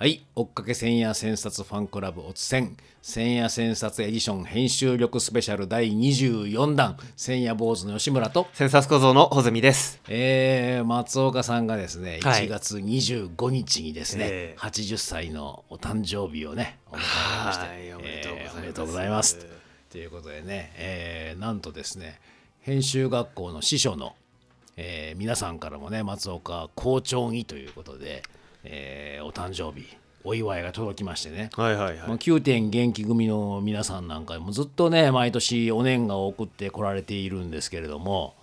はい。追っかけ千夜千冊ファンクラブおつせん千夜千冊エディション編集力スペシャル第24弾。千夜坊主の吉村と。センサス小僧の穂積です。えー、松岡さんがですねはい。1月25日にですね、ええ80歳のお誕生日をねお迎えられまして、はいおめでとうございます。えーおめでとうございます。ということでね、えーなんとですね編集学校の師匠の、えー皆さんからもね松岡校長にということで、えーお誕生日お祝いが届きましてね、はいはいまあ、9点元気組の皆さんなんかもずっとね毎年お年賀を送ってこられているんですけれども、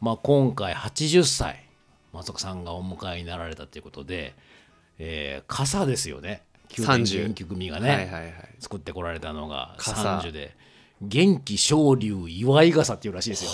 まあ、今回80歳松岡さんがお迎えになられたということで、えー傘ですよね。9点30元気組がね、はいはいはい。作ってこられたのが傘。30で。元気昇竜祝い傘っていうらしいですよ。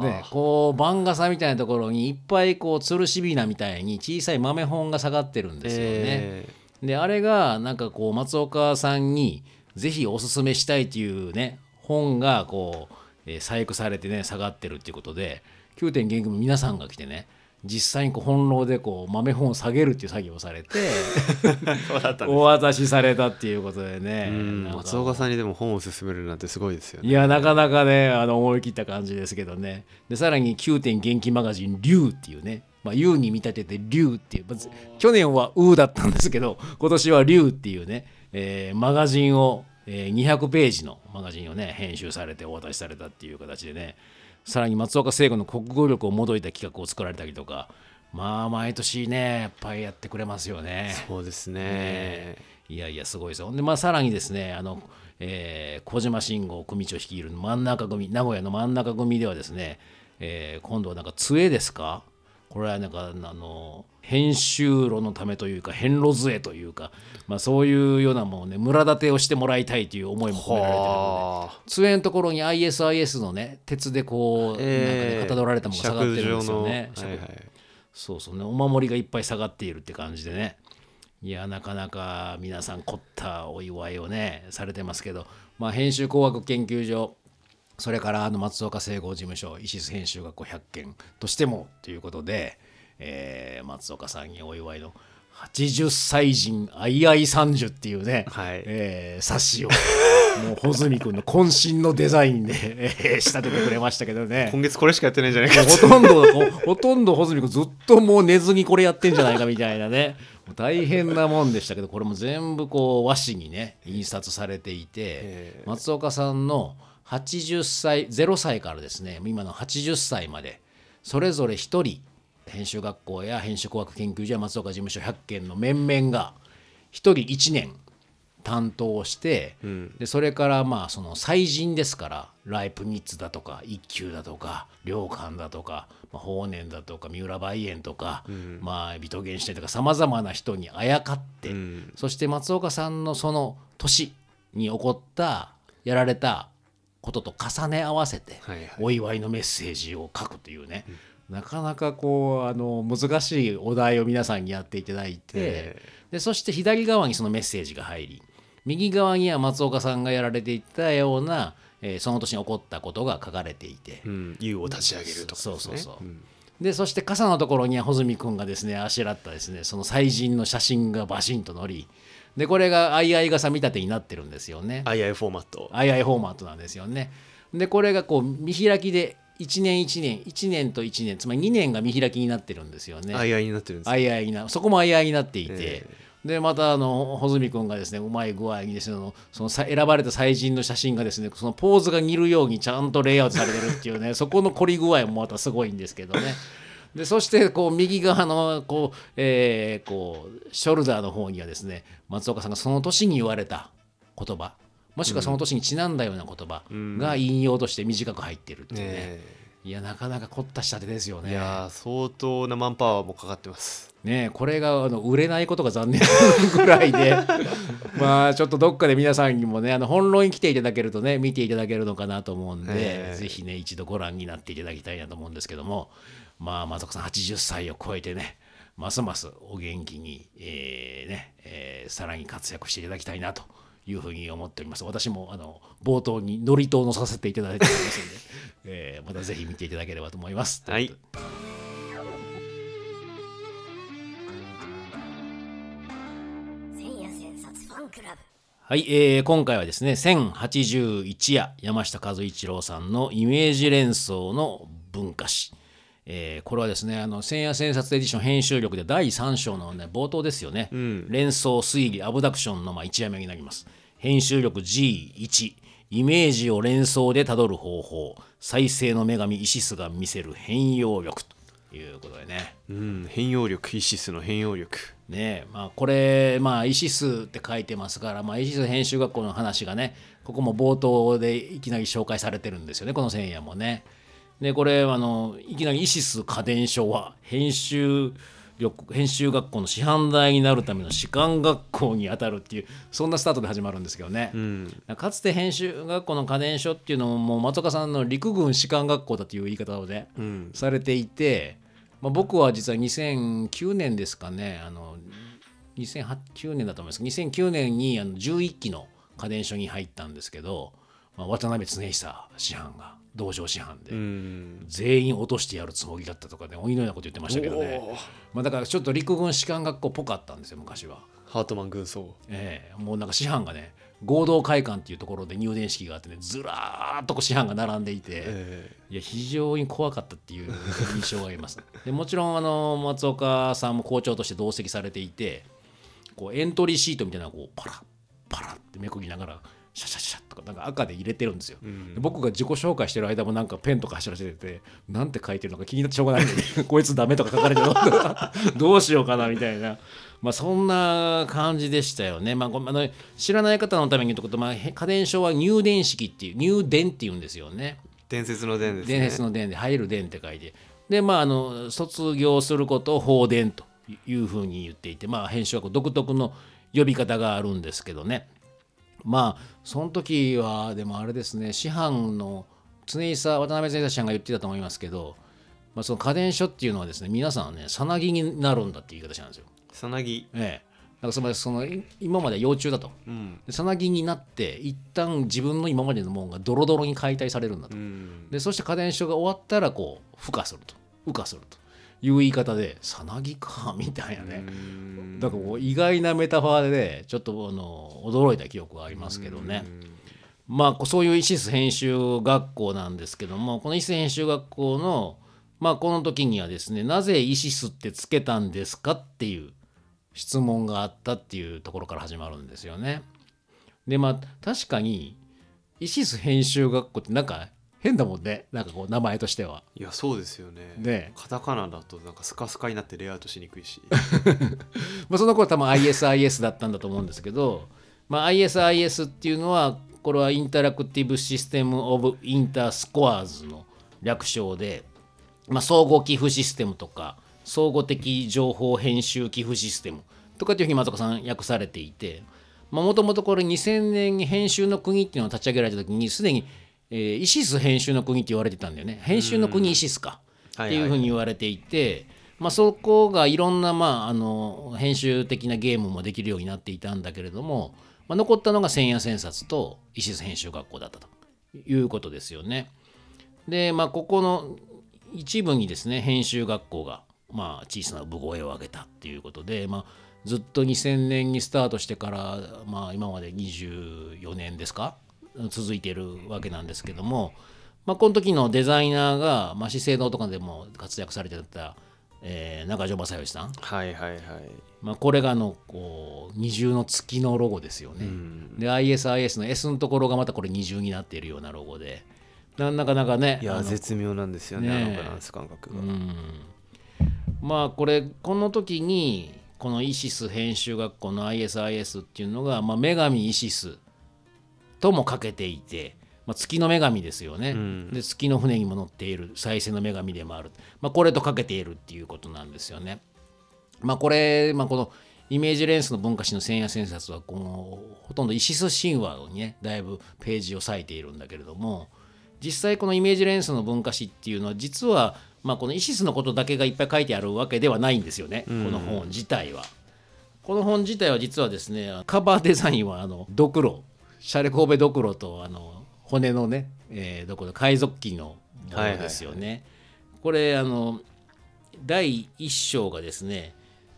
ね、こう番傘みたいなところにいっぱいこうつるしびなみたいに小さい豆本が下がってるんですよね。であれがなんかこう松岡さんにぜひおすすめしたいというね本がこう、えー細工されてね下がってるっていうことで9点元気の皆さんが来てね実際にこう本楼でこう豆本を下げるっていう作業をされて お渡しされたっていうことでね。松岡さんにでも本を勧めるなんてすごいですよね。いやなかなかねあの思い切った感じですけどね。でさらに9点元気マガジン「龍」っていうね。まあ、U に見立てて「龍」っていう。まず去年は「う」だったんですけど今年は「龍」っていうね、えーマガジンを、えー200ページのマガジンをね編集されてお渡しされたっていう形でねさらに松岡聖子の国語力を戻いた企画を作られたりとかまあ毎年ねやっぱりやってくれますよね。そうですね。いやいや、すごいですよ。で、まあ、さらにですね、あの、えー小島慎吾組長率いる真ん中組、名古屋の真ん中組ではですね、えー今度はなんか杖ですか？これはなんか、あの、編集路のためというか、編路杖というか、まあ、そういうようなもんね、村立てをしてもらいたいという思いも込められてるので、のところに ISIS のね、鉄でこう、えーなんかね、かたどられたものが下がってるんですよね。はいはいそうそうね、お守りがいっぱい下がっているって感じでね。いや、なかなか皆さん凝ったお祝いをね、されてますけど、まあ、編集工学研究所、それからあの松岡聖合事務所、石津編集学校100件としてもということで、えー松岡さんにお祝いの80歳人相合い30っていうね、はい。えー冊子を、もう穂積君の渾身のデザインで、えー仕立ててくれましたけどね。今月これしかやってないんじゃないか。ほとんどほほとんど穂積君ずっともう寝ずにこれやってんじゃないかみたいなね。大変なもんでしたけどこれも全部こう和紙にね印刷されていてへ松岡さんの80歳0歳からですね今の80歳までそれぞれ1人編集学校や編集工学研究所や松岡事務所100件の面々が1人1年担当して、でそれからまあその祭人ですからライプニッツだとか一休だとか良寛だとか、まあ、法然だとか三浦梅園とか、まあビトゲンシュテンとかさまざまな人にあやかって、そして松岡さんのその年に起こったやられたことと重ね合わせて、お祝いのメッセージを書くというね、なかなかこうあの難しいお題を皆さんにやっていただいて、えでそして左側にそのメッセージが入り右側には松岡さんがやられていたような、えーその年に起こったことが書かれていて、うん、U を立ち上げるとかね。そうそうそう。うん。でそして傘のところには穂積君がですねあしらったですねその祭人の写真がバシンと載りでこれが相合い傘見立てになってるんですよね。II フォーマット。相合いフォーマットなんですよね。でこれがこう見開きで1年1年1年と1年つまり2年が見開きになってるんですよね。II になってるんです。相合いなそこも相合いになっていて、えでまたあの穂積君がですねうまい具合にですねそのそのさ選ばれた祭人の写真がですねそのポーズが似るようにちゃんとレイアウトされてるっていうねそこの凝り具合もまたすごいんですけどね。でそしてこう右側のこう、えーこうショルダーの方にはですね松岡さんがその年に言われた言葉もしくはその年にちなんだような言葉が引用として短く入ってるっていうね、え。いやなかなか凝った仕立てですよね。いやー相当なマンパワーもかかってます。ねえこれがあの売れないことが残念なぐらいで。まあちょっとどっかで皆さんにもねあの本論に来ていただけるとね見ていただけるのかなと思うんで、ええ。ぜひね一度ご覧になっていただきたいなと思うんですけどもまあ松岡さん80歳を超えてねますますお元気に、えーねえーさらに活躍していただきたいなというふうに思っております。私もあの冒頭に祝詞を乗させていただいておりますので、えーまたぜひ見ていただければと思います。はい。はい、えー今回はですね1081夜山下和一郎さんのイメージ連想の文化史、えーこれはですねあの千夜千冊エディション編集力で第3章の、ね、冒頭ですよね、連想推理アブダクションのまあ1夜目になります。編集力 G1 イメージを連想でたどる方法。再生の女神イシスが見せる変容力ということでね。うん。変容力イシスの変容力。ねえ。まあ、これ、まあ、イシスって書いてますから、まあ、イシス編集学校の話がねここも冒頭でいきなり紹介されてるんですよねこの千夜もね。でこれあのいきなりイシス家電書は編集力編集学校の師範代になるための士官学校にあたるっていうそんなスタートで始まるんですけどね、かつて編集学校の家電書っていうのももう松岡さんの陸軍士官学校だという言い方をね、されていて、まあ、僕は実は2009年ですかねあの2009年だと思います。2009年にあの11期の家電書に入ったんですけど、まあ、渡辺恒久師範が道場師範で、うん。全員落としてやるつもりだったとかね鬼のようなこと言ってましたけどね、まあ、だからちょっと陸軍士官学校っぽかったんですよ昔は。ハートマン軍曹。ええ。もうなんか師範がね合同会館っていうところで入電式があってねずらーっとこう師範が並んでいて、え。いや非常に怖かったっていう印象があります。でもちろんあの松岡さんも校長として同席されていてこうエントリーシートみたいなのをこうパラッパラッってめくりながらシャシャシャとかなんか赤で入れてるんですよ。で僕が自己紹介してる間もなんかペンとか走らせててなんて書いてるのか気になってしょうがないこいつダメとか書かれてる どうしようかなみたいな。まあそんな感じでしたよね。まあ、ごめんあの知らない方のために言うとこと、まあ、へ家電書は入電式っていう入電っていうんですよね。伝説の伝ですね伝説の伝で入る伝って書いてでまああの卒業することを法伝というふうに言っていてまあ編集学校独特の呼び方があるんですけどねまあその時はでもあれですね師範の常久渡辺常久さんが言ってたと思いますけど、まあ、その家電書っていうのはですね皆さんねさなぎになるんだっていう言い方したんですよ。さなぎええだからそのそのい今までは幼虫だと。うんでさなぎになって一旦自分の今までのものがドロドロに解体されるんだと。うんでそして家電書が終わったらこう孵化すると孵化するという言い方でさなぎかみたいなね。うん。だからこう意外なメタファーでねちょっとあの驚いた記憶がありますけどね。まあこうそういうイシス編集学校なんですけどもこのイシス編集学校のまあこの時にはですねなぜイシスってつけたんですかっていう質問があったっていうところから始まるんですよね。でまあ確かにイシス編集学校ってなんか変だもんね。なんかこう名前としては。いやそうですよね。ね。カタカナだとなんかスカスカになってレイアウトしにくいし。まあ、その頃多分 ISIS だったんだと思うんですけど、まあ、ISIS っていうのはこれは Interactive System of Inter Scores の略称で、まあ、相互記譜システムとか相互的情報編集記譜システムとかっていうふうに松岡さん訳されていてもともとこれ2000年に編集の国っていうのを立ち上げられた時にすでに、えーイシス編集の国って言われてたんだよね。編集の国イシスか。っていうふうに言われていて、まあ、そこがいろんな、まあ、あの編集的なゲームもできるようになっていたんだけれども、まあ、残ったのが千夜千冊とイシス編集学校だったということですよね。で、まあ、ここの一部にですね編集学校が、まあ、小さな産声を上げたっていうことで、まあ、ずっと2000年にスタートしてから、まあ、今まで24年ですか続いているわけなんですけども、まあ、この時のデザイナーが、まあ、資生堂とかでも活躍されてた、えー中条正義さん、はいはいはい。まあ、これがあのこう二重の月のロゴですよね。で ISIS の S のところがまたこれ二重になっているようなロゴで。ななかなかねいや絶妙なんですよねねえ。あのバランス感覚が。まあこれこの時にこのイシス編集学校の ISIS っていうのが、まあ、女神イシスともかけていて、まあ、月の女神ですよね、で月の船にも乗っている。再生の女神でもある、まあ、これとかけているっていうことなんですよね。まあこれ、まあ、このイメージレンスの文化史の千夜千冊はこのほとんどイシス神話にねだいぶページを割いているんだけれども実際このイメージレンスの文化史っていうのは実はまあこのイシスのことだけがいっぱい書いてあるわけではないんですよね、この本自体は。この本自体は実はですねカバーデザインはあのドクロシャレ神戸ドクロとあの骨のね、えー、どこだ海賊機のものですよね。これあの第1章がですね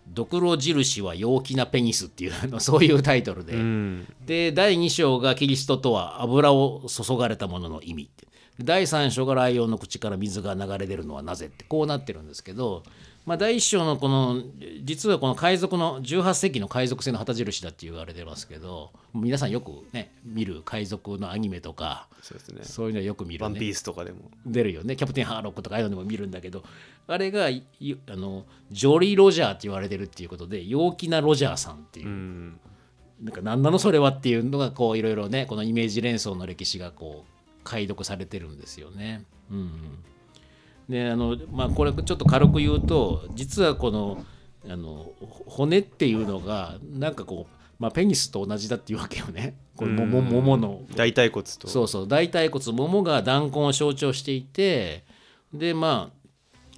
ドクロ印は陽気なペニスっていうあのそういうタイトルで、うん。で第2章がキリストとは油を注がれたものの意味第3章がライオンの口から水が流れ出るのはなぜってこうなってるんですけど、まあ、第1章のこの実はこの海賊の18世紀の海賊船の旗印だって言われてますけど皆さんよくね見る海賊のアニメとかそうですね。そういうのはよく見るね。ワンピースとかでも。出るよね。キャプテンハーロックとかああいうのでも見るんだけどあれがあのジョリー・ロジャーって言われてるっていうことで陽気なロジャーさんっていう。う、ん。なんか何なのそれはっていうのがこういろいろねこのイメージ連想の歴史がこう解読されてるんですよね。うん、であのまあこれちょっと軽く言うと実はこのあの骨っていうのがなんかこう、まあ、ペニスと同じだっていうわけよね。これももうん。ももの。大腿骨と。そうそう。大腿骨。ももが弾痕を象徴していてでま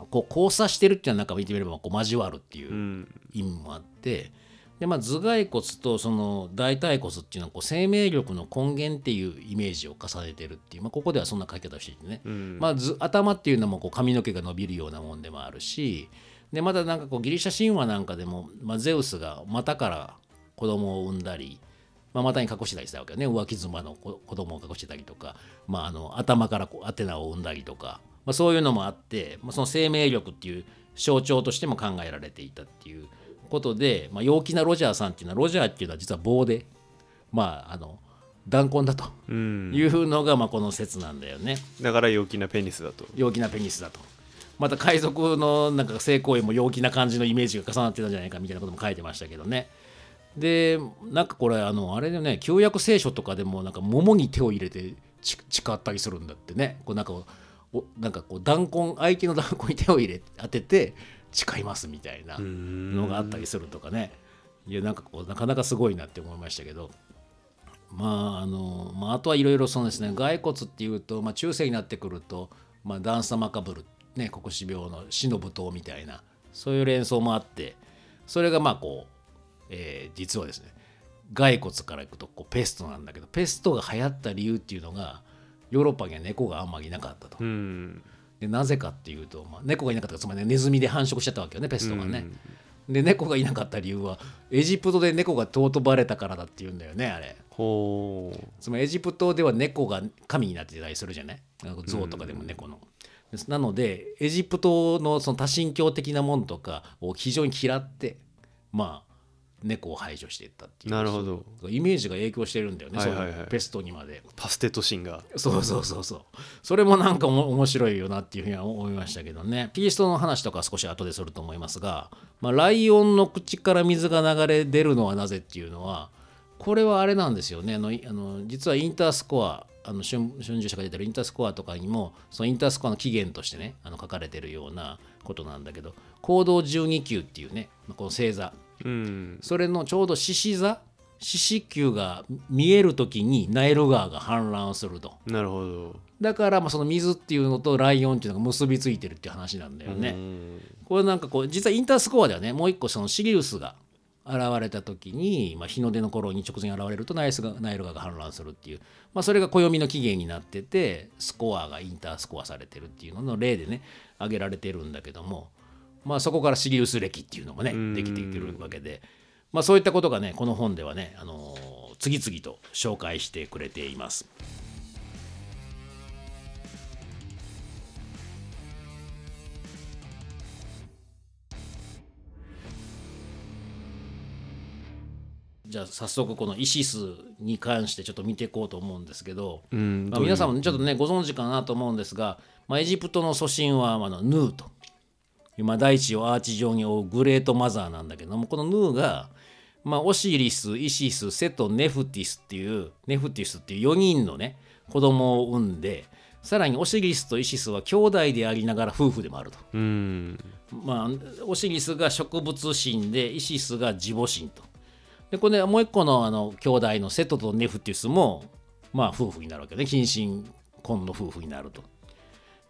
あこう交差してるっていうのはなんか見てみればこう交わるっていううん。意味もあってで、まあ、頭蓋骨とその大腿骨っていうのはこう生命力の根源っていうイメージを重ねてるっていう、まあ、ここではそんな書き方をしていてね、うん。まあ、ず頭っていうのもこう髪の毛が伸びるようなもんでもあるしでまたなんかこうギリシャ神話なんかでも、まあ、ゼウスが股から子供を産んだり、まあ、股に隠してたりしたわけよね。浮気妻の子子供を隠してたりとか、まあ、あの頭からこうアテナを産んだりとか、まあ、そういうのもあって、まあ、その生命力っていう象徴としても考えられていたっていうことで、まあ、陽気なロジャーさんっていうのはロジャーっていうのは実は棒でまああの弾痕だとうん。いうのがまあこの説なんだよね。だから陽気なペニスだと。陽気なペニスだと。また海賊のなんか性行為も陽気な感じのイメージが重なってたんじゃないかみたいなことも書いてましたけどね。でなんかこれあのあれでね。旧約聖書とかでもなんか桃に手を入れてち誓ったりするんだってね。こうなんかおなんかこう弾痕相手の弾痕に手を入れ当てて誓いますみたいなのがあったりするとかね。いやなんかこうなかなかすごいなって思いましたけど。まああの、まあ、あとはいろいろそうですね。骸骨っていうと、まあ、中世になってくると、まあ、ダンサマカブル、ね、黒死病の死の舞踏みたいなそういう連想もあってそれがまあこう、えー実はですね骸骨からいくとこうペストなんだけどペストが流行った理由っていうのがヨーロッパには猫があんまりいなかったと。うんでなぜかっていうと、まあ、猫がいなかったからつまり、ね、ネズミで繁殖しちゃったわけよねペストがね。で猫がいなかった理由はエジプトで猫が尊ばれたからだっていうんだよねあれ。ほうつまりエジプトでは猫が神になってたりするじゃない？象とかでも猫の。なのでエジプトのその多神教的なもんとかを非常に嫌ってまあ猫を排除していったっていうなるほどイメージが影響してるんだよね、はいはいはいペストにまで。パステトシンがそうそうそうそう。それもなんか面白いよなっていうふうには思いましたけどね。キリストの話とかは少し後ですると思いますが、まあ、ライオンの口から水が流れ出るのはなぜっていうのは、これはあれなんですよね。あのいあの実はインタースコア、あの春春秋社が出てるインタースコアとかにも、そのインタースコアの起源としてね、あの書かれてるようなことなんだけど、行動12級っていうね、この星座、うん。それのちょうど獅子座獅子球が見える時にナイル川が氾濫すると。なるほど。だからまあその水っていうのとライオンっていうのが結びついてるっていう話なんだよね。うん。これなんかこう実はインタースコアではねもう一個そのシリウスが現れた時に、まあ、日の出の頃に直前に現れるとナイルがナイル川が氾濫するっていう、まあ、それが暦の起源になっててスコアがインタースコアされてるっていうのの例でね挙げられてるんだけども、まあ、そこからシリウス暦っていうのもねん。できてくるわけで、まあ、そういったことがねこの本ではね、あのー次々と紹介してくれています。じゃあ早速このイシスに関してちょっと見ていこうと思うんですけど、うんまあ、皆さんもちょっとねご存知かなと思うんですが、まあ、エジプトの祖神はあのヌーと今大地をアーチ状に覆うグレートマザーなんだけどもこのヌーが、まあ、オシリスイシスセトネフティスっていうネフティスっていう4人のね子供を産んでさらにオシリスとイシスは兄弟でありながら夫婦でもあると。まあ、オシリスが植物神でイシスが自母神と。でこれ、もう一個のあの兄弟のセトとネフティスも、まあ、夫婦になるわけね近親婚の夫婦になると。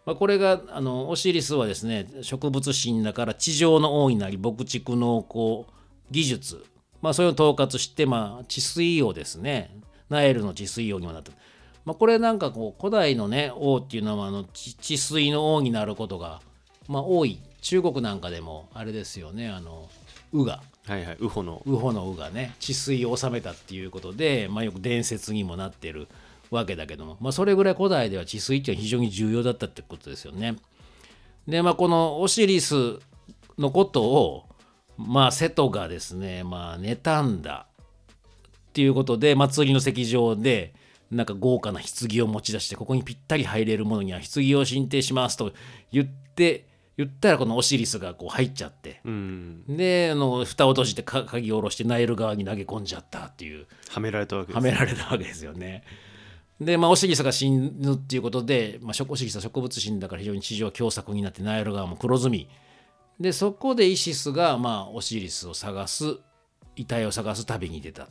まあ、これがあのオシリスはですね植物神だから地上の王になり牧畜農耕技術、まあ、それを統括して、まあ、治水王ですね。ナイルの治水王にもなってる。まあ、これなんかこう古代のね王っていうのはあの治治水の王になることが、まあ、多い。中国なんかでもあれですよね。あのウがはいはいウホの。ウホのウがね。治水を治めたっていうことで、まあ、よく伝説にもなってるわけだけども、まあ、それぐらい古代では治水っていうのは非常に重要だったってことですよね。でまあこのオシリスのことをまあ瀬戸がですねまあ妬んだっていうことで祭りの席上でなんか豪華な棺を持ち出してここにぴったり入れるものには棺を進呈しますと言って言ったらこのオシリスがこう入っちゃって。うん。であの蓋を閉じてか鍵を下ろしてナイル側に投げ込んじゃったっていう。はめられたわけですはめられたわけですよね。で、まあ、オシリスが死ぬっていうことで、まあ、オシリスは植物死んだから非常に地上は凶作になってナイル川も黒ずみでそこでイシスが、まあ、オシリスを探す遺体を探す旅に出た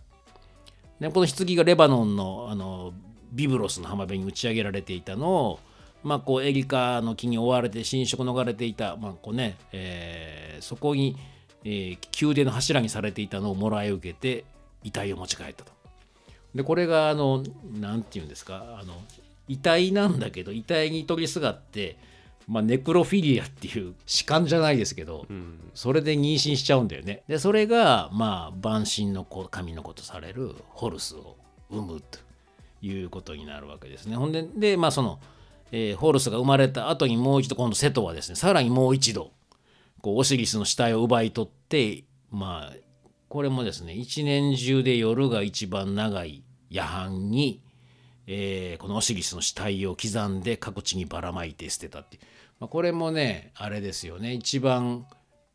でこの棺がレバノンのあのビブロスの浜辺に打ち上げられていたのを、まあ、こうエリカの木に追われて侵食逃れていた、まあこうねえーそこに、えー宮殿の柱にされていたのをもらい受けて遺体を持ち帰ったと。でこれがあの何て言うんですかあの遺体なんだけど遺体に取りすがって、まあ、ネクロフィリアっていう弛緩じゃないですけど、うんそれで妊娠しちゃうんだよね。でそれがまあ万神の子神の子とされるホルスを産むということになるわけですね。ほんででまあその、えーホルスが生まれた後にもう一度今度セトはですねさらにもう一度こうオシリスの死体を奪い取ってまあこれもですね一年中で夜が一番長い夜半に、えーこのオシリスの死体を刻んで各地にばらまいて捨てたっていう、まあ、これもねあれですよね。一番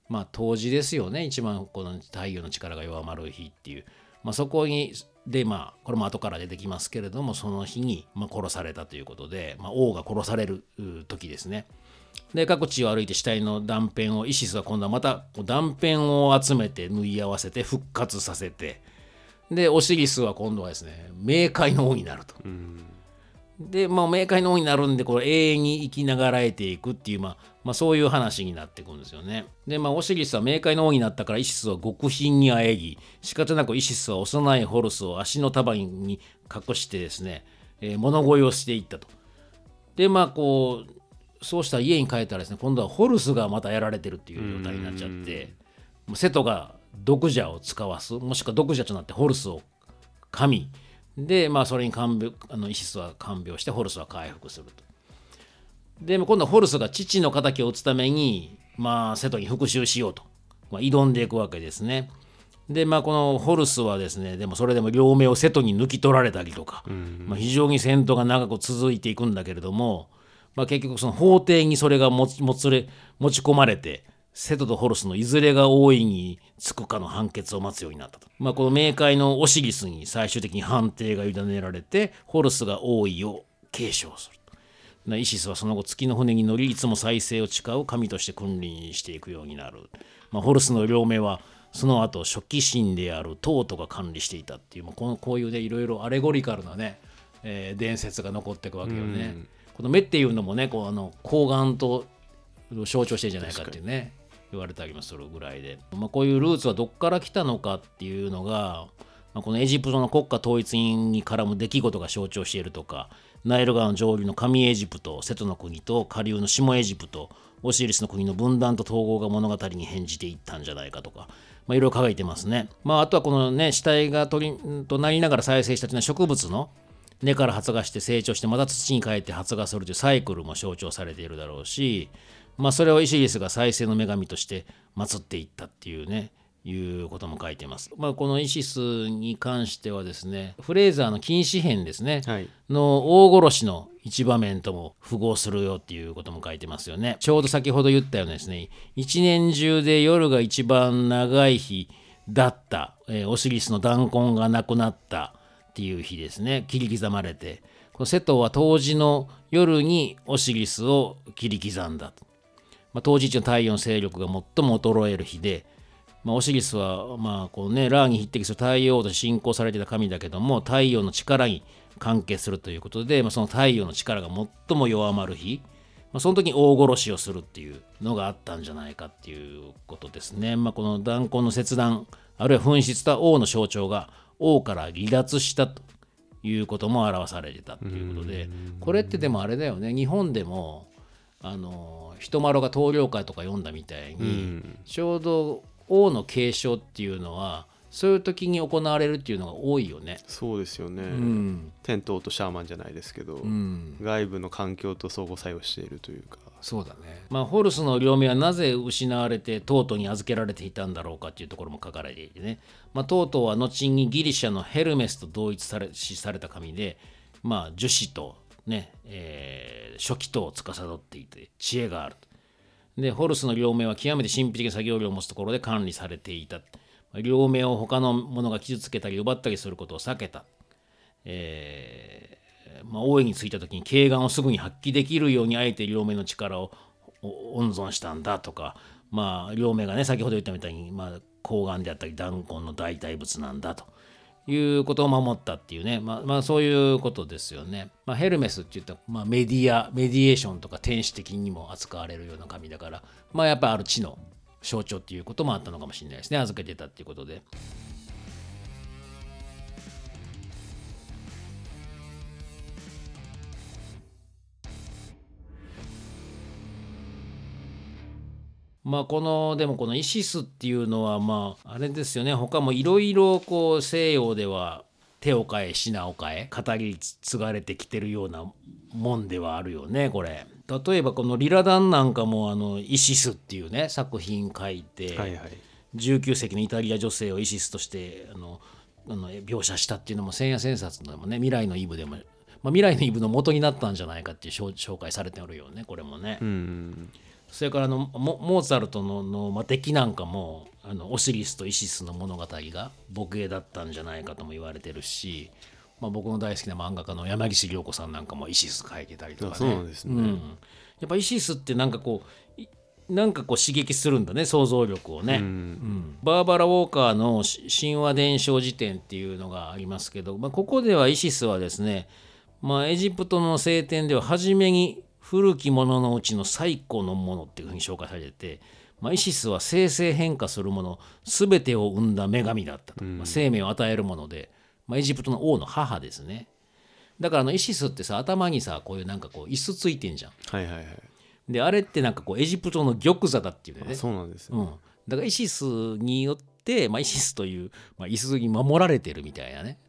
まあ冬至ですよね。一番この太陽の力が弱まる日っていう、まあ、そこにでまあこれも後から出てきますけれどもその日に、まあ、殺されたということで、まあ、王が殺される時ですね。で各地を歩いて死体の断片をイシスは今度はまた断片を集めて縫い合わせて復活させてでオシリスは今度はですね冥界の王になると。うんで、まあ、冥界の王になるんでこれ永遠に生きながらえていくっていう、まあまあ、そういう話になっていくんですよね。で、まあ、オシリスは冥界の王になったからイシスは極貧にあえぎ仕方なくイシスは幼いホルスを足の束に隠してですね、えー物乞いをしていったと。でまあこうそうしたら家に帰ったらですね今度はホルスがまたやられてるっていう状態になっちゃって瀬戸が毒蛇を使わすもしくは毒蛇となってホルスを噛みでまあそれに看病あのイシスは看病してホルスは回復すると。で今度はホルスが父の敵を討つためにまあ瀬戸に復讐しようと、まあ、挑んでいくわけですね。でまあこのホルスはですねでもそれでも両目を瀬戸に抜き取られたりとか、まあ、非常に戦闘が長く続いていくんだけれども、まあ、結局その法廷にそれが持ち持つれ持ち込まれて瀬戸とホルスのいずれが大いにつくかの判決を待つようになったと。まあ、この冥界のオシリスに最終的に判定が委ねられてホルスが王位を継承すると。なイシスはその後月の船に乗りいつも再生を誓う神として君臨していくようになる。まあ、ホルスの両目はその後初期神であるトートが管理していたっていう、まあ、このこういうねいろいろアレゴリカルなね、えー伝説が残っていくわけよね。この目っていうのもねこうあの睾丸と象徴してるんじゃないかっていうね言われたりもするぐらいで、まあ、こういうルーツはどっから来たのかっていうのが、まあ、このエジプトの国家統一に絡む出来事が象徴しているとかナイル川の上流の上エジプト瀬戸の国と下流の下エジプトオシリスの国の分断と統合が物語に変じていったんじゃないかとか、まあ、いろいろ書いてますね。まあ、あとはこのね死体が取りとなりながら再生したというのは植物の根から発芽して成長してまた土に帰って発芽するというサイクルも象徴されているだろうし、まあ、それをイシリスが再生の女神として祀っていったっていうねいうことも書いてます。まあ、このイシスに関してはですねフレーザーの禁止編ですね、はいの大殺しの一場面とも符合するよっていうことも書いてますよね。ちょうど先ほど言ったようにですね一年中で夜が一番長い日だった、えーオシリスの弾痕がなくなったっていう日ですね切り刻まれてこのセトは当時の夜にオシリスを切り刻んだと。まあ、当時一の太陽の勢力が最も衰える日で、まあ、オシリスは、まあこうね、ラーに匹敵する太陽と信仰されていた神だけども太陽の力に関係するということで、まあ、その太陽の力が最も弱まる日、まあ、その時に大殺しをするっていうのがあったんじゃないかっていうことですね。まあ、この弾痕の切断あるいは紛失した王の象徴が王から離脱したということも表されてたっていうことでこれってでもあれだよね。日本でもあの人丸が棟梁会とか読んだみたいに、ちょうど王の継承っていうのはそういう時に行われるっていうのが多いよね。そうですよね、うん、テントウとシャーマンじゃないですけど、うん、外部の環境と相互作用しているというかそうだね。まあホルスの両目はなぜ失われてトートに預けられていたんだろうかっていうところも書かれていてね。まあトートは後にギリシャのヘルメスと同一され視された神で、まあ樹脂とね、えー初期とを司っていて知恵がある。でホルスの両目は極めて神秘的な作業量を持つところで管理されていた。両目を他のものが傷つけたり奪ったりすることを避けた。えーまあ、王位についた時に慶願をすぐに発揮できるようにあえて両目の力を温存したんだとか、まあ、両目がね先ほど言ったみたいに、まあ、睾丸であったり弾痕の代替物なんだということを守ったっていうね、まあまあ、そういうことですよね。まあ、ヘルメスって言ったら、まあ、メディアメディエーションとか天使的にも扱われるような神だから、まあ、やっぱある知の象徴っていうこともあったのかもしれないですね預けてたっていうことで。まあこのでもこのイシスっていうのはまああれですよね他もいろいろこう西洋では手を変え品を変え語り継がれてきてるようなもんではあるよねこれ。例えばこのリラダンなんかもあのイシスっていうね作品書いて、はいはい19世紀のイタリア女性をイシスとしてあのあの描写したっていうのも千夜千冊のもね未来のイブでも、まあ、未来のイブの元になったんじゃないかっていう紹紹介されておるよねこれもね。うんそれからあのモモーツァルトのの、まあ、敵なんかもあのオシリスとイシスの物語が母系だったんじゃないかとも言われてるし、まあ、僕の大好きな漫画家の山岸涼子さんなんかもイシス描いてたりとかね。あそうですねうんやっぱイシスってなんかこういなんかこう刺激するんだね想像力をね。うんうんバーバラ・ウォーカーのし神話伝承辞典っていうのがありますけど、まあ、ここではイシスはですね、まあ、エジプトの聖典では初めに古きもののうちの最古のものっていうふうに紹介されてて、まあ、イシスは生成変化するもの全てを生んだ女神だったと、まあ、生命を与えるもので、まあ、エジプトの王の母ですね。だからあのイシスってさ頭にさこういうなんかこう椅子ついてんじゃん。はいはいはい。であれってなんかこうエジプトの玉座だっていうね。あそうなんですねうん、だからイシスによって、まあ、イシスという、まあ、椅子に守られてるみたいなね。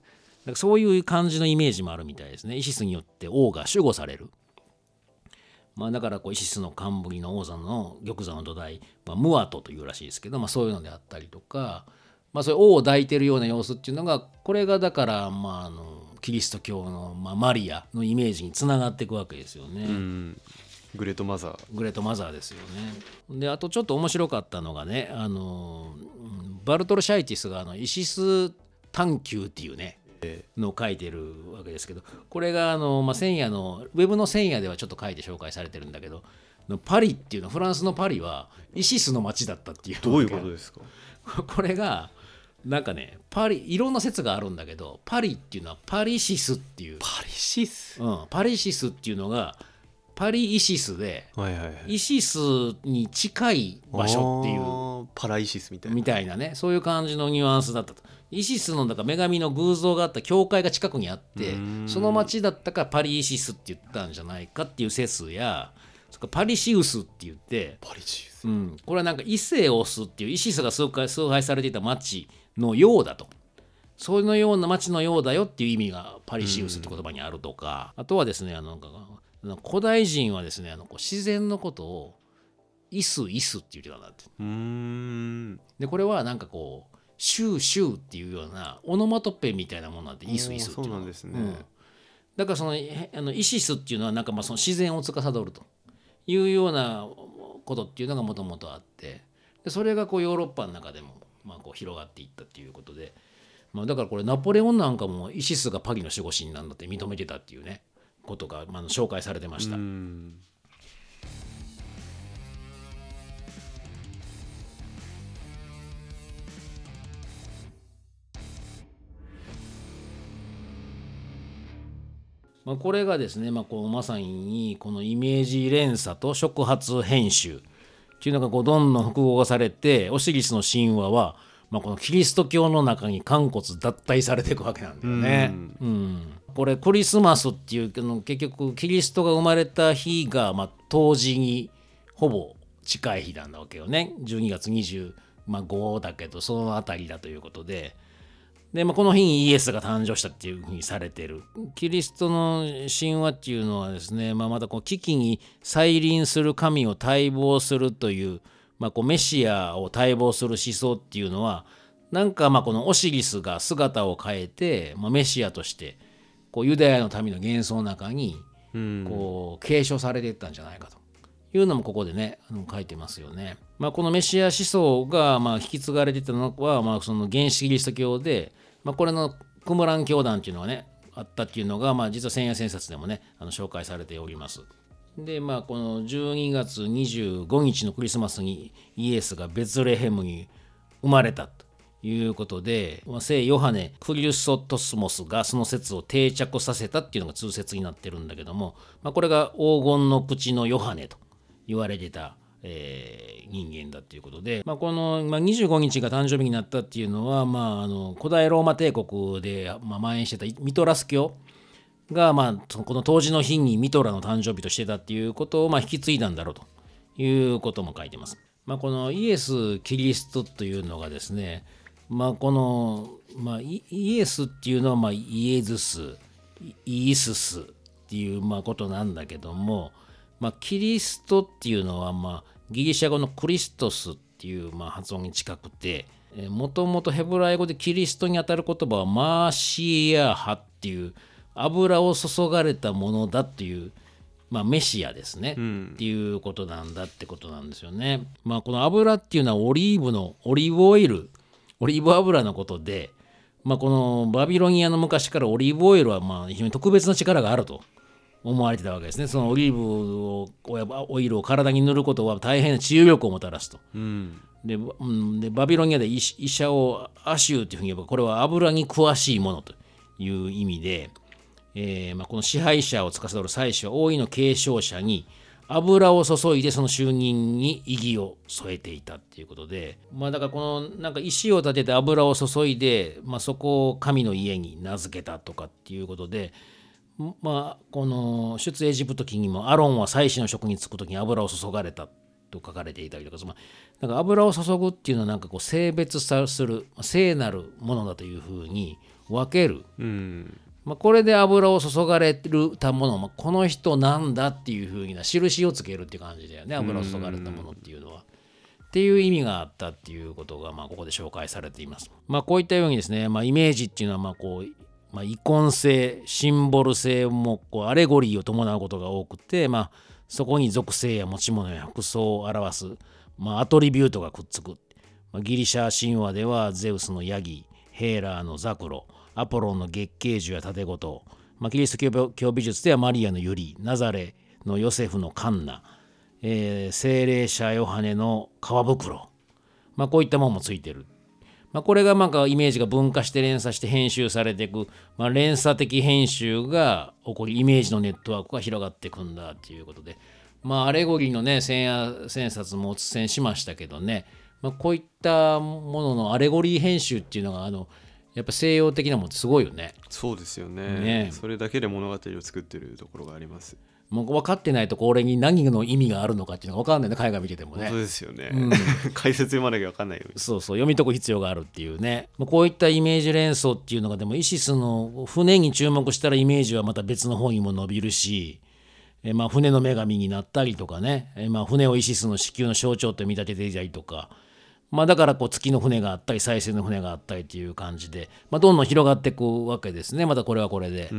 そういう感じのイメージもあるみたいですね。イシスによって王が守護される、まあ、だからこうイシスの冠の王座の玉座の土台、まあ、ムアトというらしいですけど、まあ、そういうのであったりとか、まあ、そういう王を抱いてるような様子っていうのがこれがだから、まあ、あのキリスト教の、まあ、マリアのイメージにつながっていくわけですよね。うんグレートマザーグレートマザーですよね。であとちょっと面白かったのがねあのうんバルトルシャイティスがあのイシス探求っていうねえのを書いてるわけですけどこれがあの、まあ、千夜のウェブの千夜ではちょっと書いて紹介されてるんだけどパリっていうのフランスのパリはイシスの街だったっていうどういうことですか？これがなんかねパリいろんな説があるんだけどパリっていうのはパリシスっていう、パリシス？うん、パリシスっていうのがパリイシスではいはいはい。イシスに近い場所っていう。パライシスみたいな。みたいなねそういう感じのニュアンスだったとイシスのだから女神の偶像があった教会が近くにあってん。その町だったからパリイシスって言ったんじゃないかっていう説やそれからパリシウスって言って、パリシス。うん、これはなんかイセオスっていうイシスが崇拝崇拝されていた町のようだと。そのような町のようだよっていう意味がパリシウスって言葉にあるとか、あとはですねあの古代人はですねあのこう自然のことをイスイスって言ってたんだってでこれはなんかこうシューシューっていうようなオノマトペみたいなものなんでイスイスっていうのそうなんですね。うん。だからそのえあのイシスっていうのはなんかまあその自然を司ると。いうようなことっていうのがもともとあって。でそれがこうヨーロッパの中でもまあこう広がっていったっていうことで、まあ、だからこれナポレオンなんかもイシスがパリの守護神なんだって認めてたっていうねことが、まあ、紹介されてました。まあ、これがですね、まあ、こうまさにこのイメージ連鎖と触発編集っていうのがこうどんどん複合化されてオシリスの神話は、まあ、このキリスト教の中に肝骨脱退されていくわけなんだよね。うん。これクリスマスっていうあの結局キリストが生まれた日が、まあ、冬至にほぼ近い日なんだわけよね。12月27まあ、5だけどその辺りだということでで、まあ、この日にイエスが誕生したっていうふうにされてるキリストの神話っていうのはですね、まあ、またこう危機に再臨する神を待望するという,、まあ、こうメシアを待望する思想っていうのはなんかまあこのオシリスが姿を変えて、まあ、メシアとしてこうユダヤの民の幻想の中にこう継承されていったんじゃないかというのもここでね書いてますよね。まあ、このメシア思想がまあ引き継がれていたのは、まあ、その原始キリスト教で、まあ、これのクムラン教団っていうのはねあったっていうのが、まあ、実は千夜千冊でもねあの紹介されております。でまあこの12月25日のクリスマスにイエスがベツレヘムに生まれたということで、ま、聖ヨハネ・クリュソトスモスがその説を定着させたっていうのが通説になってるんだけども、まあ、これが黄金の口のヨハネと言われてた、えー、人間だっていうことで、まあ、この、まあ、25日が誕生日になったっていうのは、まあ、あの古代ローマ帝国で、まあ、蔓延してたミトラス教が、まあ、この当時の日にミトラの誕生日としてたっていうことを、まあ、引き継いだんだろうということも書いてます。まあ、このイエス・キリストというのがですね、まあ、この、まあ、イエスっていうのは、まあ、イエズスイーススっていう、まあ、ことなんだけども、まあ、キリストっていうのは、まあ、ギリシャ語のクリストスっていう、まあ、発音に近くてもともとヘブライ語でキリストにあたる言葉はマーシア派っていう油を注がれたものだっていう、まあ、メシアですね、うん、っていうことなんだってことなんですよね。まあ、この油っていうのはオリーブのオリーブオイルオリーブ油のことで、まあ、このバビロニアの昔からオリーブオイルはまあ非常に特別な力があると思われてたわけですね。そのオリーブをオイルを体に塗ることは大変な治癒力をもたらすと。うん、でうん、でバビロニアで医者をアシューというふうに言えばこれは油に詳しいものという意味で、えーまあ、この支配者を司る祭司は大いの継承者に油を注いでその就任に意義を添えていたっていうことでまあだからこのなんか石を立てて油を注いで、まあ、そこを神の家に名付けたとかっていうことでまあこの出エジプト記にもアロンは祭司の職に就く時に油を注がれたと書かれていたりとか、まあ、なんか油を注ぐっていうのはなんかこう性別さする聖なるものだというふうに分ける、うん、まあ、これで油を注がれるたもの、まあ、この人なんだっていうふうな印をつけるっていう感じだよね油を注がれたものっていうのは。っていう意味があったっていうことが、まあ、ここで紹介されています。まあ、こういったようにですね、まあ、イメージっていうのは、まあ、こう、まあ、イコン性、シンボル性もこうアレゴリーを伴うことが多くて、まあ、そこに属性や持ち物や服装を表す、まあ、アトリビュートがくっつく。まあ、ギリシャ神話ではゼウスのヤギ、ヘーラーのザクロ、アポロンの月桂樹や盾事、まあ、キリスト教美術ではマリアのユリナザレのヨセフのカンナ、えー、精霊者ヨハネの皮袋、まあ、こういったものもついてる。まあ、これがなんかイメージが分化して連鎖して編集されていく、まあ、連鎖的編集が起こりイメージのネットワークが広がっていくんだっていうことで、まあ、アレゴリーのね千夜千冊もお伝えしましたけどね、まあ、こういったもののアレゴリー編集っていうのがあのやっぱ西洋的なもんってすごいよね。そうですよね。ね。それだけで物語を作ってるところがありますもう分かってないとこれに何の意味があるのかっていうのが分かんないね海外見ててもね。そうですよね、うん、解説読まなきゃ分かんないよ。そうそう読み解く必要があるっていうねこういったイメージ連想っていうのがでもイシスの船に注目したらイメージはまた別の方にも伸びるしえまあ、船の女神になったりとかね、えまあ、船をイシスの子宮の象徴って見立てていたりとか、まあ、だからこう月の船があったり再生の船があったりという感じで、まあ、どんどん広がっていくわけですねまたこれはこれで。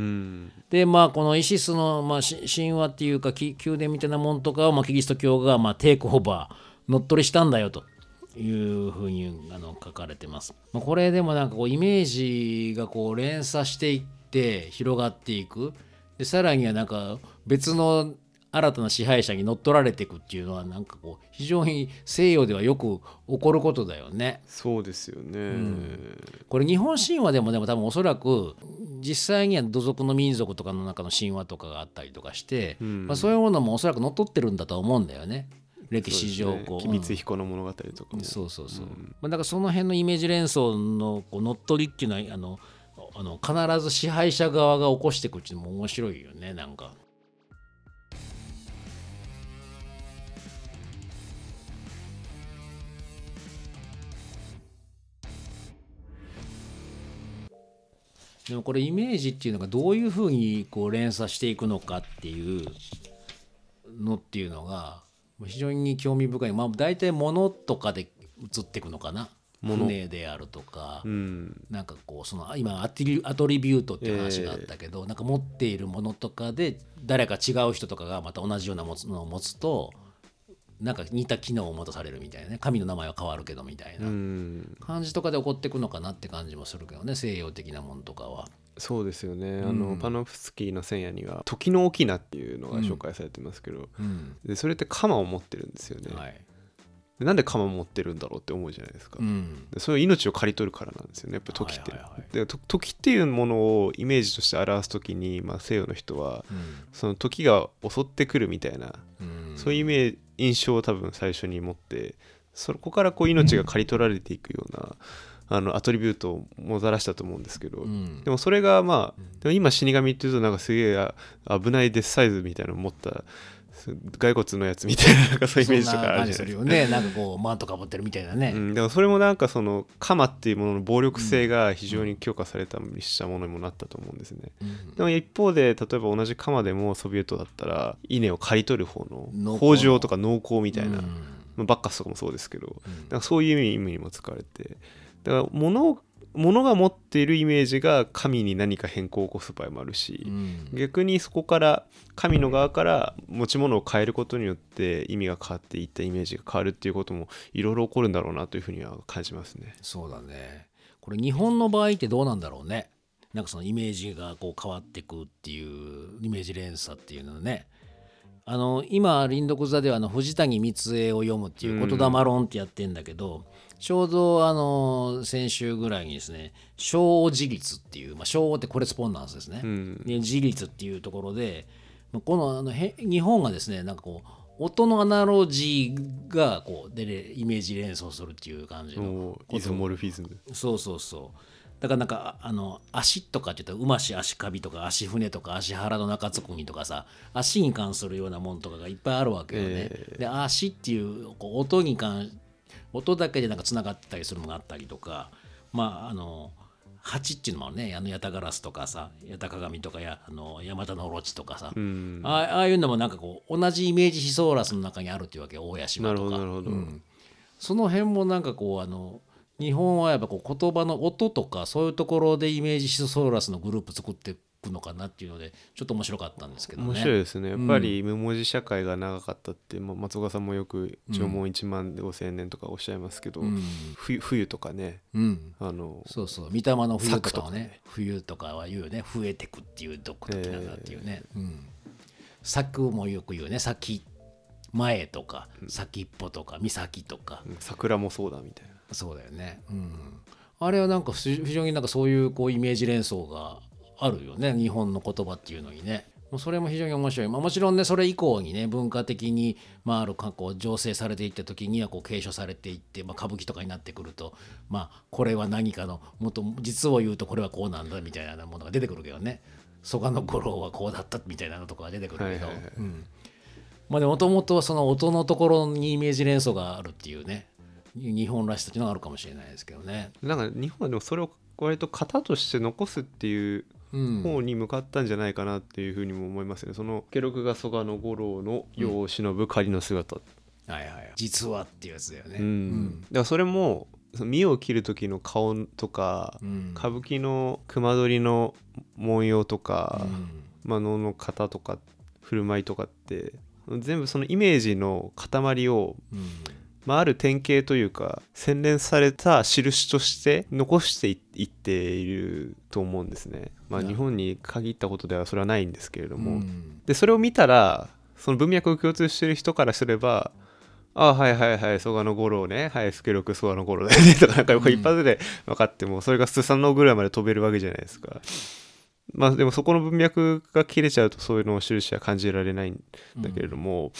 でまあこのイシスの、まあ、神話っていうか宮殿みたいなもんとかを、まあ、キリスト教が、まあ、テイクオーバー乗っ取りしたんだよと。いうふうにあの書かれてます。まあ、これでもなんかこうイメージがこう連鎖していって広がっていく。でさらにはなんか別の新たな支配者に乗っ取られていくっていうのはなんかこう非常に西洋ではよく起こることだよね。そうですよね、うん、これ日本神話でもでも多分おそらく実際には土族の民族とかの中の神話とかがあったりとかして、うん、まあ、そういうものもおそらく乗っ取ってるんだと思うんだよね。歴史上こう、ね、光彦の物語とかも、そうそうそう、うん、まあ、だからその辺のイメージ連想のこう乗っ取りっていうのはあのあの必ず支配者側が起こしていくっていうのも面白いよねなんか。でもこれイメージっていうのがどういうふうにこう連鎖していくのかっていうのっていうのが非常に興味深い、まあ、大体物とかで映っていくのかな？船であるとか、うん、なんかこうその今アトリアトリビュートっていう話があったけど、えー、なんか持っているものとかで誰か違う人とかがまた同じようなものを持つとなんか似た機能を持たされるみたいなね。神の名前は変わるけどみたいな。感じとかで起こっていくのかなって感じもするけどね。西洋的なものとかは。そうですよね、あのパノフスキーの千夜には「時の翁」っていうのが紹介されてますけど、でそれって鎌を持ってるんですよね。はい。でなんで鎌持ってるんだろうって思うじゃないですか、うん、でそれ命を刈り取るからなんですよね。やっぱ時って、で時っていうものをイメージとして表す時に、まあ、西洋の人は、うん、その時が襲ってくるみたいな、うん、そういうイメージ印象を多分最初に持ってそこからこう命が刈り取られていくような、あのアトリビュートをもたらしたと思うんですけど、うん、でもそれがまあでも今死神っていうとなんかすげえ危ないデスサイズみたいなのを持った骸骨のやつみたいななんかそういうイメージとかあるじゃないですか。ね、なんかこうマントかぶってるみたいなね。うん、でもそれもなんかその鎌っていうものの暴力性が非常に強化されたりしたものにもなったと思うんですね。うん、でも一方で例えば同じ鎌でもソビエトだったら稲を刈り取る方の北条とか農耕みたいな、うん、バッカスとかもそうですけど、うん、そういう意味にも使われて。だから物を物が持っているイメージが神に何か変更を起こす場合もあるし、うん、逆にそこから神の側から持ち物を変えることによって意味が変わっていったイメージが変わるっていうこともいろいろ起こるんだろうなというふうには感じますね。そうだねこれ日本の場合ってどうなんだろうね。なんかそのイメージがこう変わっていくっていうイメージ連鎖っていうのね。あの今林読座ではあの藤谷光恵を読むっていう言霊論ってやってんだけど、ちょうどあの先週ぐらいにですね小自立っていう、まあ、小ってコレスポンダンスですね、うん、で自立っていうところでこのあのへ日本がですねなんかこう音のアナロジーがこうでイメージ連想するっていう感じのイゾモルフィズム。そうそうそうだからなんかあの足とかって言ったら馬し足カビとか足船とか足腹の中つくみとかさ足に関するようなもんとかがいっぱいあるわけよね。えー、で足っていうこう音に関音だけでなんかつながってたりするのがあったりとかまああの蜂っていうのもね。あのヤタガラスとかさヤタ鏡とかやあのヤマタノオロチとかさ、うん、ああいうのもなんかこう同じイメージシソーラスの中にあるっていうわけ大屋島とか。うん、その辺もなんかこうあの日本はやっぱこう言葉の音とかそういうところでイメージシソーラスのグループ作ってくのかなっていうのでちょっと面白かったんですけどね。面白いですね。やっぱり無文字社会が長かったって、うん、松岡さんもよく縄文1万5千年とかおっしゃいますけど、うん、冬冬とかね、うん、あのそうそう。御霊の冬とかはねね。冬とかは言うよね。増えてくっていう独特なんだっていうね、えー、うん、作もよく言うね。先前とか先っぽとか岬とか、桜もそうだみたいなそうだよね。うん。あれはなんか非常になんかそういうこうイメージ連想があるよね。日本の言葉っていうのにね。もうそれも非常に面白い、まあ、もちろんねそれ以降にね文化的に、まあ、ある過去醸成されていった時にはこう継承されていって、まあ、歌舞伎とかになってくると、まあ、これは何かのもっと実を言うとこれはこうなんだみたいなものが出てくるけどね。蘇我の五郎はこうだったみたいなのとかが出てくるけど、まあでもともとその音のところにイメージ連想があるっていうね日本らしさっていうのがあるかもしれないですけどね。なんか日本はでもそれを割と型として残すっていう方に向かったんじゃないかなっていうふうにも思いますね、その記録が蘇我の五郎の世を忍ぶ仮の姿、うん、はいはい。実はっていうやつだよね、うん、うん、だからそれも身を切る時の顔とか、うん、歌舞伎の熊取の文様とか、うん、まあ、能の型とか振る舞いとかって全部そのイメージの塊を、うんまあ、ある典型というか洗練された印として残していっていると思うんですね。まあ、日本に限ったことではそれはないんですけれども、うん、でそれを見たらその文脈を共通してる人からすればああはいはいはい蘇我の五郎ね。はい助六蘇我の五郎だよね。とかなんか一発で分かってもそれがスサノぐらいまで飛べるわけじゃないですか。まあでもそこの文脈が切れちゃうとそういうのを印は感じられないんだけれども、うん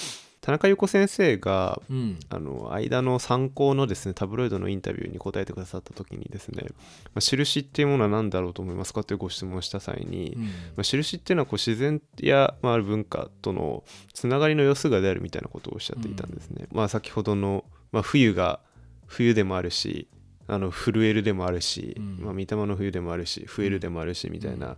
田中由子先生が、うん、あの間の参考のですねタブロイドのインタビューに答えてくださった時にですね、まあ、印っていうものは何だろうと思いますかというご質問をした際に、うん、まあ、印っていうのはこう自然や、まあ、ある文化とのつながりの様子がであるみたいなことをおっしゃっていたんですね。うん、まあ、先ほどの、まあ、冬が冬でもあるしあの震えるでもあるし、まあ、三玉の冬でもあるし増えるでもあるしみたいな、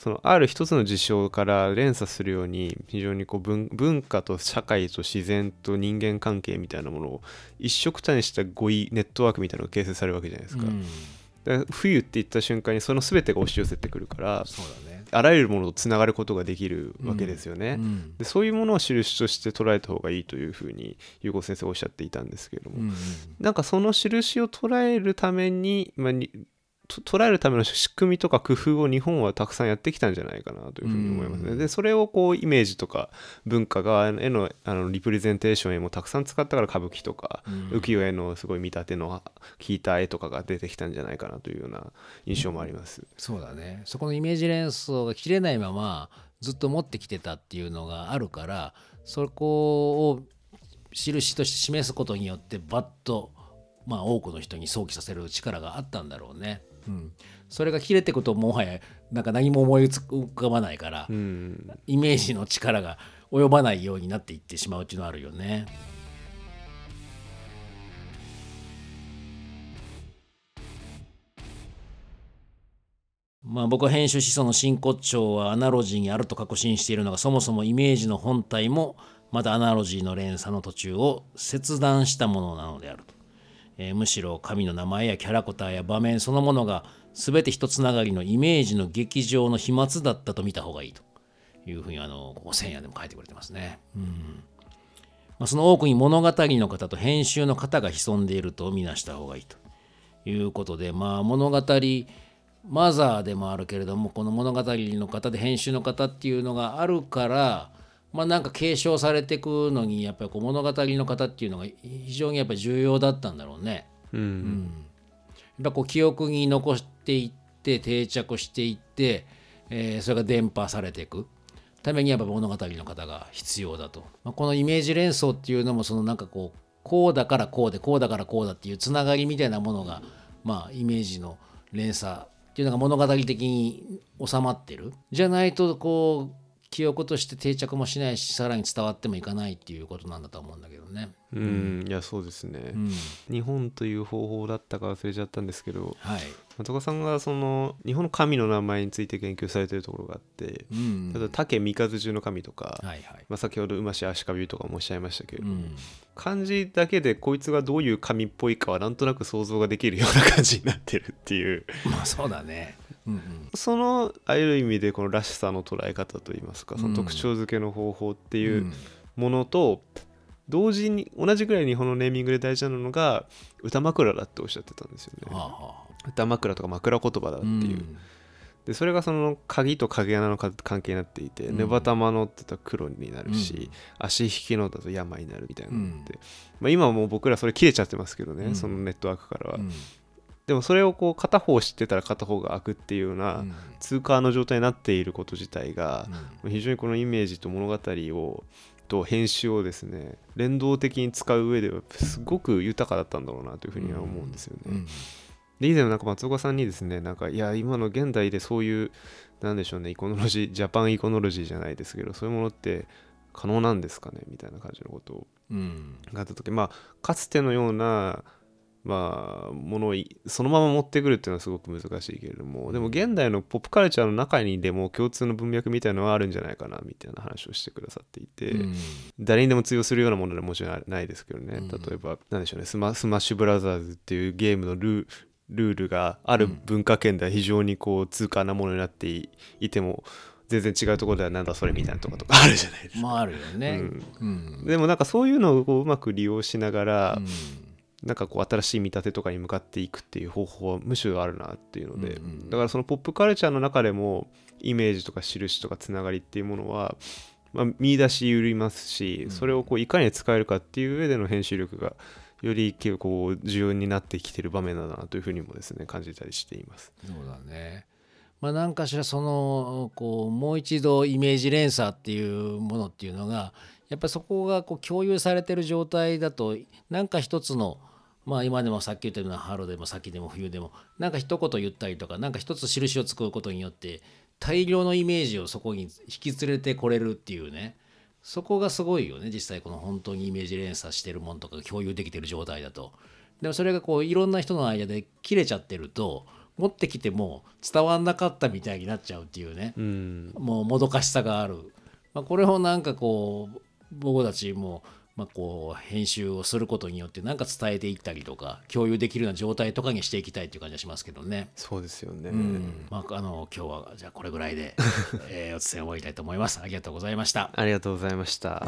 そのある一つの事象から連鎖するように非常にこう文文化と社会と自然と人間関係みたいなものを一色たにした語彙ネットワークみたいなのが形成されるわけじゃないですか。うん。冬って言った瞬間にその全てが押し寄せてくるからね。あらゆるものとつながることができるわけですよね。うん。でそういうものを印として捉えた方がいいというふうに優子先生おっしゃっていたんですけれども、うんうんなんかその印を捉えるために、まあ、捉えるための仕組みとか工夫を日本はたくさんやってきたんじゃないかなというふうに思いますね。うんでそれをこうイメージとか文化側へのあのリプレゼンテーションへもたくさん使ったから歌舞伎とか、うん浮世絵のすごい見立ての効いた絵とかが出てきたんじゃないかなというような印象もあります。そうだねそこのイメージ連想が切れないままずっと持ってきてたっていうのがあるからそこを印として示すことによってバッとまあ多くの人に想起させる力があったんだろうね。うん、それが切れてくともはやなんか何も思い浮かばないから、うんイメージの力が及ばないようになっていってしまうっていうのはあるよね。まあ僕は編集思想の真骨頂はアナロジーにあると確信しているのがそもそもイメージの本体もまたアナロジーの連鎖の途中を切断したものなのであると。えーむしろ神の名前やキャラクターや場面そのものが全て一つながりのイメージの劇場の飛沫だったと見た方がいいというふうにあのここ千夜でも書いてくれてますね。うんまあ、その多くに物語の方と編集の方が潜んでいると見なした方がいいということで、まあ、物語マザーでもあるけれどもこの物語の方で編集の方っていうのがあるからまあなんか継承されていくのにやっぱりこう物語の方っていうのが非常にやっぱり重要だったんだろうね。うん。やっぱこう記憶に残していって定着していって、えーそれが伝播されていく。ためにやっぱ物語の方が必要だと、まあ、このイメージ連想っていうのもそのなんかこうこうだからこうでこうだからこうだっていうつながりみたいなものがまあイメージの連鎖っていうのが物語的に収まってる。じゃないとこう記憶として定着もしないしさらに伝わってもいかないっていうことなんだと思うんだけどね。うん、いやそうですね、うん、日本という方法だったか忘れちゃったんですけどはい。松岡さんがその日本の神の名前について研究されてるところがあってうん。例えば竹三日中の神とか、はいはい。まあ、先ほど馬氏足利とかもおっしゃいましたけれど、うん。漢字だけでこいつがどういう神っぽいかはなんとなく想像ができるような感じになってるっていうまあそうだね。うんうん。そのある意味でこのらしさの捉え方といいますかその特徴付けの方法っていううん。ものと同時に同じぐらい日本のネーミングで大事なのが歌枕だっておっしゃってたんですよね。はあはあ。歌枕とか枕言葉だっていう、ん。でそれがその鍵と影穴のか関係になっていて、うん。ネバ玉のって言ったら黒になるし、うん。足引きのだと病になるみたいなのって、まあ、今はもう僕らそれ切れちゃってますけどね、うん。そのネットワークからは、うんでもそれをこう片方知ってたら片方が開くっていうようなうん。通過の状態になっていること自体がう、ん。非常にこのイメージと物語をと編集をですね連動的に使う上ではすごく豊かだったんだろうなというふうには思うんですよね。うん。で以前なんか松岡さんにですねなんかいや今の現代でそういうなんでしょうねイコノロジージャパンイコノロジーじゃないですけどそういうものって可能なんですかね？みたいな感じのことをうん。があった時まあかつてのようなまあものをいそのまま持ってくるっていうのはすごく難しいけれどもでも現代のポップカルチャーの中にでも共通の文脈みたいなのはあるんじゃないかなみたいな話をしてくださっていて、うん。誰にでも通用するようなものではもちろんないですけどね、うん。例えば何でしょうねスマスマッシュブラザーズっていうゲームのルールールがある文化圏では非常にこう通過なものになっていいても全然違うところではなんだそれみたいなとことかあるじゃないですか。まああるよね。うん。うん。でもなんかそういうのをこううまく利用しながら、うんなんかこう新しい見立てとかに向かっていくっていう方法はむしろあるなっていうので、うんうんだからそのポップカルチャーの中でもイメージとか印とかつながりっていうものは、まあ、見出しゆりますし、うんそれをこういかに使えるかっていう上での編集力がより結構重要になってきてる場面だなというふうにもですね感じたりしています。そうだね。まあ何かしらそのこうもう一度イメージ連鎖っていうものっていうのがやっぱりそこがこう共有されてる状態だとなんか一つのまあ今でもさっき言ったような春でも先でも冬でもなんか一言言ったりとかなんか一つ印を作ることによって大量のイメージをそこに引き連れてこれるっていうね。そこがすごいよね。実際この本当にイメージ連鎖してるものとかが共有できてる状態だと。でもそれがこういろんな人の間で切れちゃってると持ってきても伝わんなかったみたいになっちゃうっていうね、うん。もうもどかしさがある、まあ、これをなんかこう僕たちも、まあ、こう編集をすることによってなんか伝えていったりとか共有できるような状態とかにしていきたいっていう感じがしますけどね。そうですよね、うんまあ、あの今日はじゃあこれぐらいで、えーお伝え終わりたいと思います。ありがとうございました。ありがとうございました